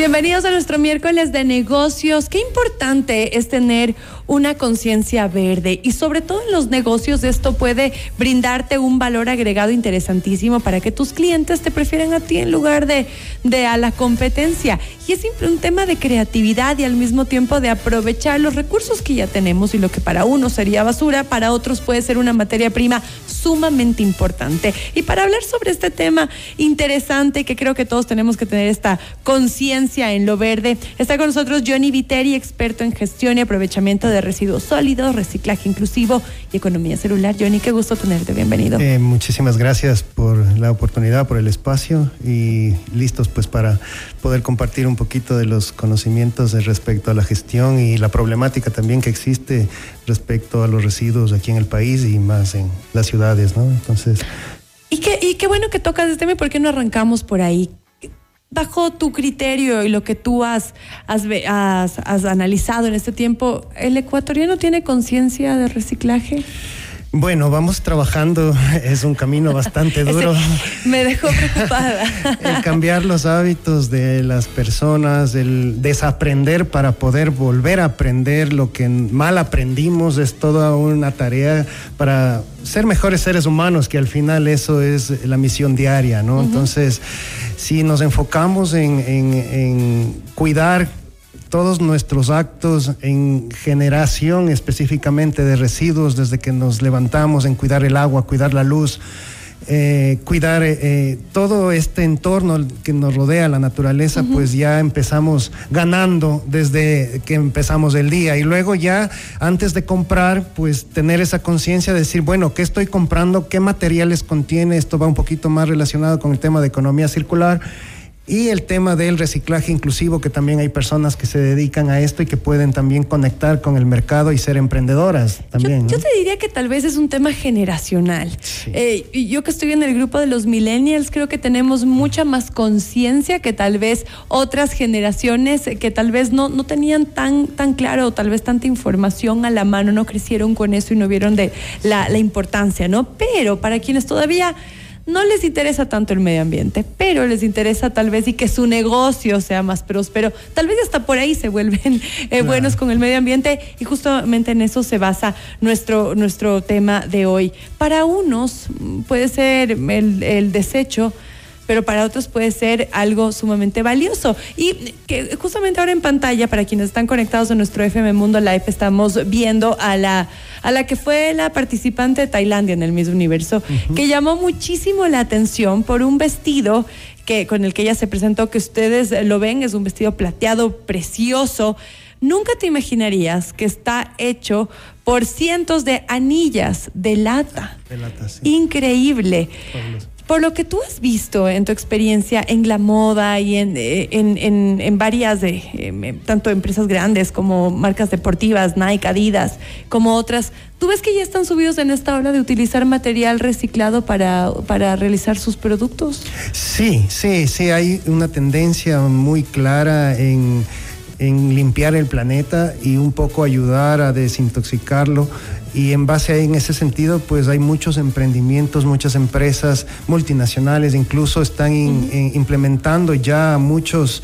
Bienvenidos a nuestro miércoles de negocios. Qué importante es tener una conciencia verde y sobre todo en los negocios esto puede brindarte un valor agregado interesantísimo para que tus clientes te prefieran a ti en lugar de, de a la competencia. Y es siempre un tema de creatividad y al mismo tiempo de aprovechar los recursos que ya tenemos y lo que para uno sería basura, para otros puede ser una materia prima sumamente importante. Y para hablar sobre este tema interesante que creo que todos tenemos que tener esta conciencia en lo verde. Está con nosotros Johnny Viteri, experto en gestión y aprovechamiento de residuos sólidos, reciclaje inclusivo y economía celular. Johnny, qué gusto tenerte, bienvenido. Eh, muchísimas gracias por la oportunidad, por el espacio y listos pues para poder compartir un poquito de los conocimientos respecto a la gestión y la problemática también que existe respecto a los residuos aquí en el país y más en las ciudades, ¿no? Entonces... Y qué, y qué bueno que tocas este tema, ¿por qué no arrancamos por ahí? Bajo tu criterio y lo que tú has, has, has, analizado en este tiempo, ¿el ecuatoriano tiene conciencia de reciclaje? Bueno, vamos trabajando, es un camino bastante duro. me dejó preocupada. el cambiar los hábitos de las personas, el desaprender para poder volver a aprender lo que mal aprendimos es toda una tarea para ser mejores seres humanos, que al final eso es la misión diaria, ¿no? Entonces, si nos enfocamos en, en cuidar todos nuestros actos en generación específicamente de residuos, desde que nos levantamos en cuidar el agua, cuidar la luz, eh, cuidar eh, todo este entorno que nos rodea, la naturaleza, pues ya empezamos ganando desde que empezamos el día. Y luego ya, antes de comprar, pues tener esa conciencia de decir, bueno, ¿qué estoy comprando? ¿Qué materiales contiene? Esto va un poquito más relacionado con el tema de economía circular y el tema del reciclaje inclusivo, que también hay personas que se dedican a esto y que pueden también conectar con el mercado y ser emprendedoras también. Yo, te diría que tal vez es un tema generacional. Eh, yo que estoy en el grupo de los millennials, creo que tenemos mucha más conciencia que tal vez otras generaciones que tal vez no, no tenían tan, tan claro o tal vez tanta información a la mano, no crecieron con eso y no vieron de la, la importancia, ¿no? Pero para quienes todavía no les interesa tanto el medio ambiente, pero les interesa tal vez y que su negocio sea más próspero. Tal vez hasta por ahí se vuelven eh, buenos con el medio ambiente y justamente en eso se basa nuestro, nuestro tema de hoy. Para unos mm, puede ser el, el desecho pero para otros puede ser algo sumamente valioso. Y que justamente ahora en pantalla, para quienes están conectados a nuestro FM Mundo Live, estamos viendo a la, a la que fue la participante de Tailandia en el mismo universo, que llamó muchísimo la atención por un vestido que, con el que ella se presentó, que ustedes lo ven, es un vestido plateado precioso. Nunca te imaginarías que está hecho por cientos de anillas de lata. De lata sí. Increíble. Por lo que tú has visto en tu experiencia en la moda y en, eh, en, varias, de, em, tanto empresas grandes como marcas deportivas, Nike, Adidas, como otras, ¿tú ves que ya están subidos en esta hora de utilizar material reciclado para, para realizar sus productos? Sí, sí, sí, hay una tendencia muy clara en en limpiar el planeta y un poco ayudar a desintoxicarlo. Y en base a en ese sentido, pues hay muchos emprendimientos, muchas empresas multinacionales, incluso están implementando ya muchos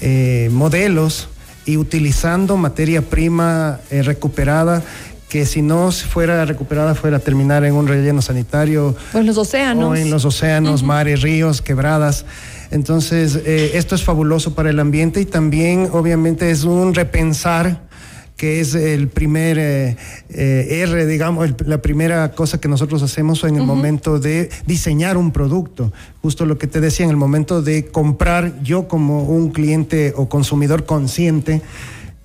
eh, modelos y utilizando materia prima eh, recuperada que si no fuera recuperada fuera a terminar en un relleno sanitario. En los océanos. O en los océanos, mares, ríos, quebradas. Entonces, eh, esto es fabuloso para el ambiente y también obviamente es un repensar que es el primer eh, eh, R, digamos, la primera cosa que nosotros hacemos en el momento de diseñar un producto. Justo lo que te decía, en el momento de comprar, yo como un cliente o consumidor consciente,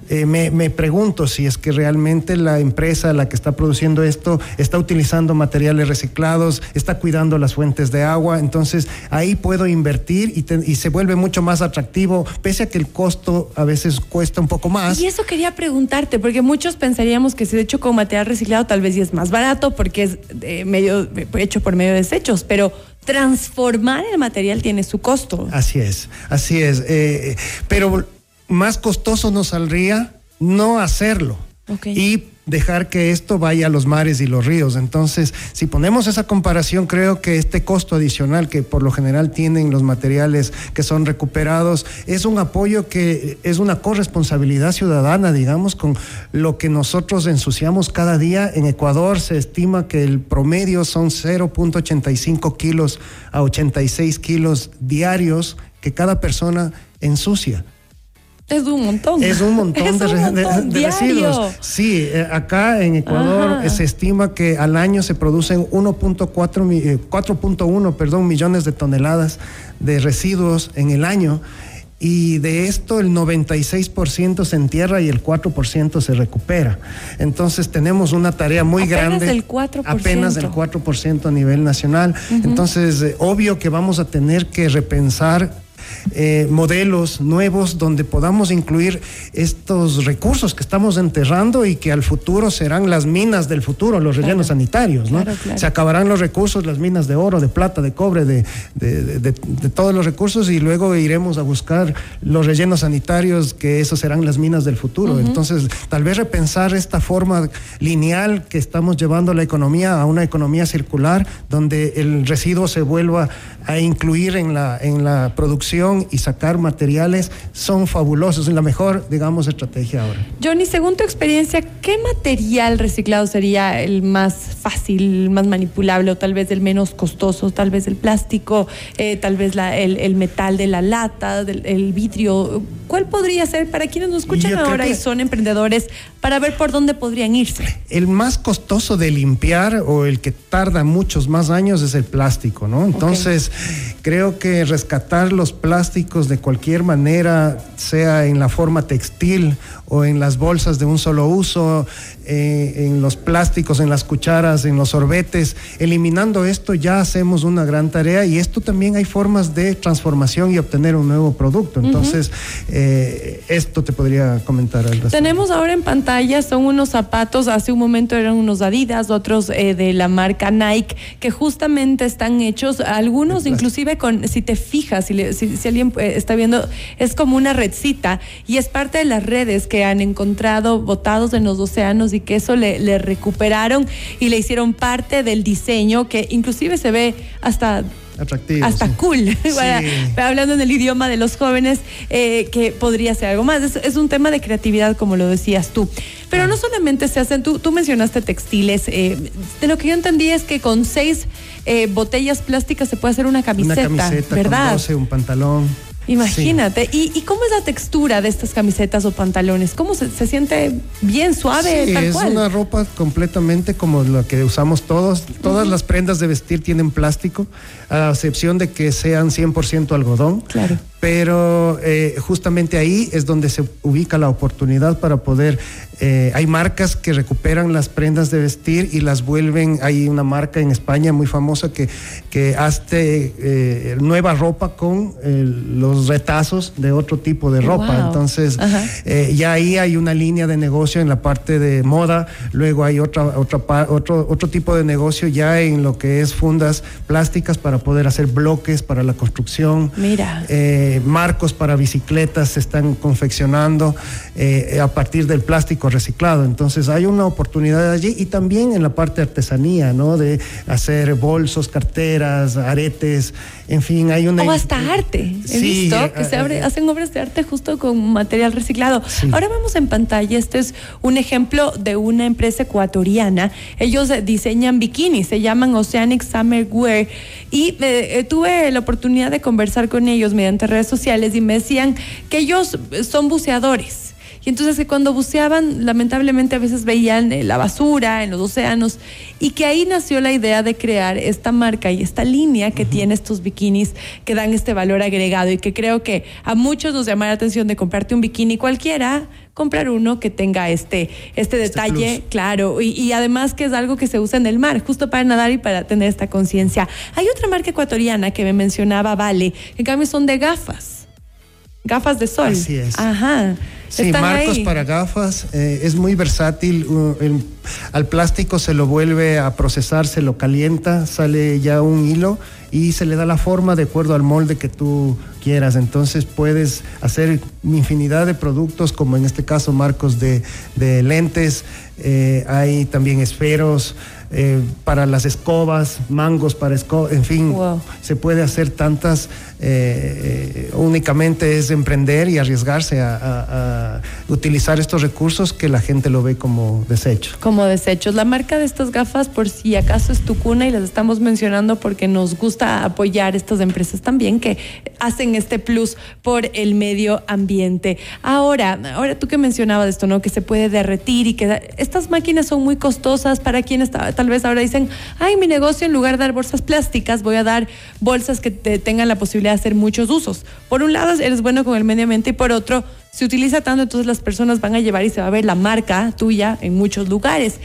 eh, me, pregunto si es que realmente la empresa, la que está produciendo esto, está utilizando materiales reciclados, está cuidando las fuentes de agua. Entonces ahí puedo invertir y, se vuelve mucho más atractivo, pese a que el costo a veces cuesta un poco más. Y eso quería preguntarte, porque muchos pensaríamos que si de hecho con material reciclado tal vez sí es más barato porque es eh, medio, hecho por medio de desechos, pero transformar el material tiene su costo. Así es, así es. Eh, pero más costoso nos saldría no hacerlo. Y dejar que esto vaya a los mares y los ríos. Entonces, si ponemos esa comparación, creo que este costo adicional que por lo general tienen los materiales que son recuperados es un apoyo que es una corresponsabilidad ciudadana, digamos, con lo que nosotros ensuciamos cada día. En Ecuador se estima que el promedio son 0.85 kilos a 86 kilos diarios que cada persona ensucia. Es un montón. Es un montón, de, residuos. Sí, eh, acá en Ecuador se estima que al año se producen 1.4 4.1 eh, perdón millones de toneladas de residuos en el año y de esto el 96% se entierra y el 4% se recupera. Entonces tenemos una tarea muy apenas grande. Del 4%. Apenas del 4% a nivel nacional. Entonces, eh, obvio que vamos a tener que repensar eh, modelos nuevos donde podamos incluir estos recursos que estamos enterrando y que al futuro serán las minas del futuro, los rellenos sanitarios. ¿no? Se acabarán los recursos, las minas de oro, de plata, de cobre, de, de, todos los recursos y luego iremos a buscar los rellenos sanitarios, que esos serán las minas del futuro. Entonces, tal vez repensar esta forma lineal que estamos llevando la economía a una economía circular, donde el residuo se vuelva a incluir en la, en la producción y sacar materiales son fabulosos. Es la mejor, digamos, estrategia ahora. Johnny, según tu experiencia, ¿qué material reciclado sería el más fácil, más manipulable o tal vez el menos costoso? Tal vez el plástico, eh, tal vez la, el, metal de la lata, el vidrio. ¿Cuál podría ser para quienes nos escuchan ahora y son emprendedores para ver por dónde podrían irse? El más costoso de limpiar o el que tarda muchos más años es el plástico, ¿no? Entonces, creo que rescatar los plásticos de cualquier manera, sea en la forma textil o en las bolsas de un solo uso, eh, en los plásticos, en las cucharas, en los sorbetes. Eliminando esto ya hacemos una gran tarea y esto también hay formas de transformación y obtener un nuevo producto. Entonces, eh, esto te podría comentar. Tenemos ahora en pantalla, son unos zapatos, hace un momento eran unos Adidas, otros eh, de la marca Nike, que justamente están hechos, algunos inclusive con, si te fijas, si, si alguien está viendo, es como una redcita y es parte de las redes que han encontrado botados en los océanos y que eso le, recuperaron y le hicieron parte del diseño que inclusive se ve hasta Atractivo, hasta cool, hablando en el idioma de los jóvenes, eh, que podría ser algo más. Es, un tema de creatividad, como lo decías tú. Pero no solamente se hacen, tú, tú mencionaste textiles, eh, de lo que yo entendí es que con seis eh, botellas plásticas se puede hacer una camiseta, una camiseta ¿verdad? Con un pantalón. Imagínate. ¿Y, cómo es la textura de estas camisetas o pantalones? ¿Cómo se, siente bien, suave? Sí, es una ropa completamente como la que usamos todos. Todas las prendas de vestir tienen plástico, a excepción de que sean 100% algodón. Claro pero eh, justamente ahí es donde se ubica la oportunidad para poder, eh, hay marcas que recuperan las prendas de vestir y las vuelven, hay una marca en España muy famosa que, que hace eh, nueva ropa con los retazos de otro tipo de ropa, entonces ya ahí hay una línea de negocio en la parte de moda, luego hay otra, otra, otro, otro tipo de negocio ya en lo que es fundas plásticas para poder hacer bloques para la construcción. Mira marcos para bicicletas se están confeccionando eh, a partir del plástico reciclado. Entonces hay una oportunidad allí y también en la parte de artesanía, ¿no? De hacer bolsos, carteras, aretes, en fin, hay una... O hasta arte. He visto que se abre, hacen obras de arte justo con material reciclado. Ahora vamos en pantalla, este es un ejemplo de una empresa ecuatoriana. Ellos diseñan bikinis, se llaman Oceanic Summer Wear y eh, tuve la oportunidad de conversar con ellos mediante redes sociales y me decían que ellos son buceadores. Y entonces que cuando buceaban, lamentablemente a veces veían eh, la basura en los océanos y que ahí nació la idea de crear esta marca y esta línea que tiene estos bikinis que dan este valor agregado y que creo que a muchos nos llama la atención de comprarte un bikini cualquiera, comprar uno que tenga este, este, este detalle, claro, y, y, además que es algo que se usa en el mar, justo para nadar y para tener esta conciencia. Hay otra marca ecuatoriana que me mencionaba, Vale, que en cambio son de gafas, gafas de sol. Así es. Ajá. Sí, marcos para gafas, eh, es muy versátil. al plástico se lo vuelve a procesar, se lo calienta, sale ya un hilo y se le da la forma de acuerdo al molde que tú quieras. Entonces puedes hacer infinidad de productos, como en este caso marcos de, lentes, eh, hay también esferos, eh, para las escobas, mangos para escobas, en fin, se puede hacer tantas, eh, eh, únicamente es emprender y arriesgarse a, utilizar estos recursos que la gente lo ve como desechos. Como desechos. La marca de estas gafas, por si acaso es tu cuna y las estamos mencionando porque nos gusta apoyar estas empresas también que hacen este plus por el medio ambiente. Ahora, ahora tú que mencionabas esto, ¿no? Que se puede derretir y que estas máquinas son muy costosas para quienes tal vez ahora dicen, ay, mi negocio en lugar de dar bolsas plásticas, voy a dar bolsas que tengan la posibilidad de hacer muchos usos. Por un lado, eres bueno con el medio ambiente y por otro, se utiliza tanto, entonces las personas van a llevar y se va a ver la marca tuya en muchos lugares.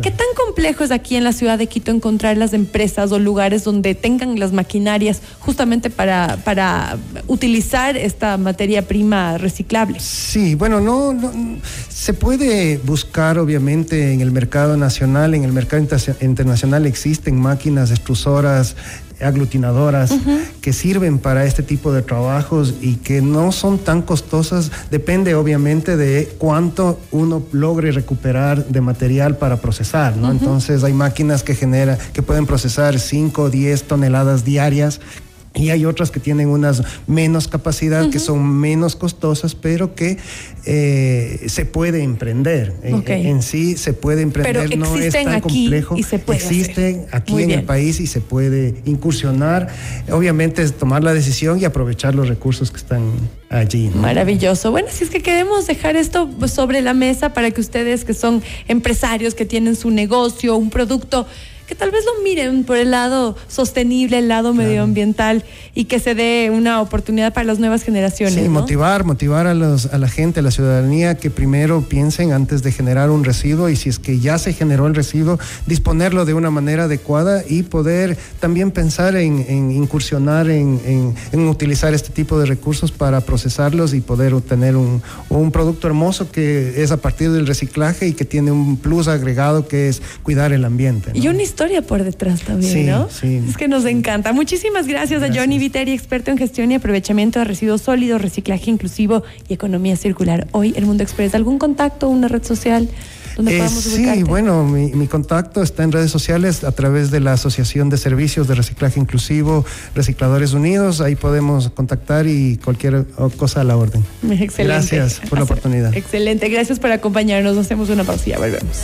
¿Qué tan complejo es aquí en la ciudad de Quito encontrar las empresas o lugares donde tengan las maquinarias justamente para, para utilizar esta materia prima reciclable? Sí, bueno, no, se puede buscar obviamente en el mercado nacional, en el mercado internacional existen máquinas extrusoras aglutinadoras que sirven para este tipo de trabajos y que no son tan costosas. Depende obviamente de cuánto uno logre recuperar de material para procesar, ¿no? Entonces hay máquinas que genera, que pueden procesar 5 o 10 toneladas diarias y hay otras que tienen unas menos capacidad, que son menos costosas, pero que eh, se puede emprender. En, sí se puede emprender, no es tan complejo. Y se puede existen aquí en el país y se puede incursionar. Obviamente es tomar la decisión y aprovechar los recursos que están allí. Maravilloso. Bueno, si es que queremos dejar esto sobre la mesa para que ustedes que son empresarios, que tienen su negocio, un producto, que tal vez lo miren por el lado sostenible, el lado medioambiental y que se dé una oportunidad para las nuevas generaciones. Sí, motivar, motivar a, los, a la gente, a la ciudadanía que primero piensen antes de generar un residuo y si es que ya se generó el residuo, disponerlo de una manera adecuada y poder también pensar en, incursionar en, utilizar este tipo de recursos para procesarlos y poder obtener un, un producto hermoso que es a partir del reciclaje y que tiene un plus agregado que es cuidar el ambiente. Y una historia por detrás también, ¿no? Es que nos encanta. Muchísimas gracias, a Johnny Viteri, experto en gestión y aprovechamiento de residuos sólidos, reciclaje inclusivo y economía circular. Hoy el Mundo Express, ¿algún contacto, una red social? Donde eh, sí, bueno, mi, contacto está en redes sociales a través de la Asociación de Servicios de Reciclaje Inclusivo Recicladores Unidos. Ahí podemos contactar y cualquier cosa a la orden. Excelente. Gracias por la oportunidad. Excelente, gracias por acompañarnos. Hacemos una pausilla, volvemos.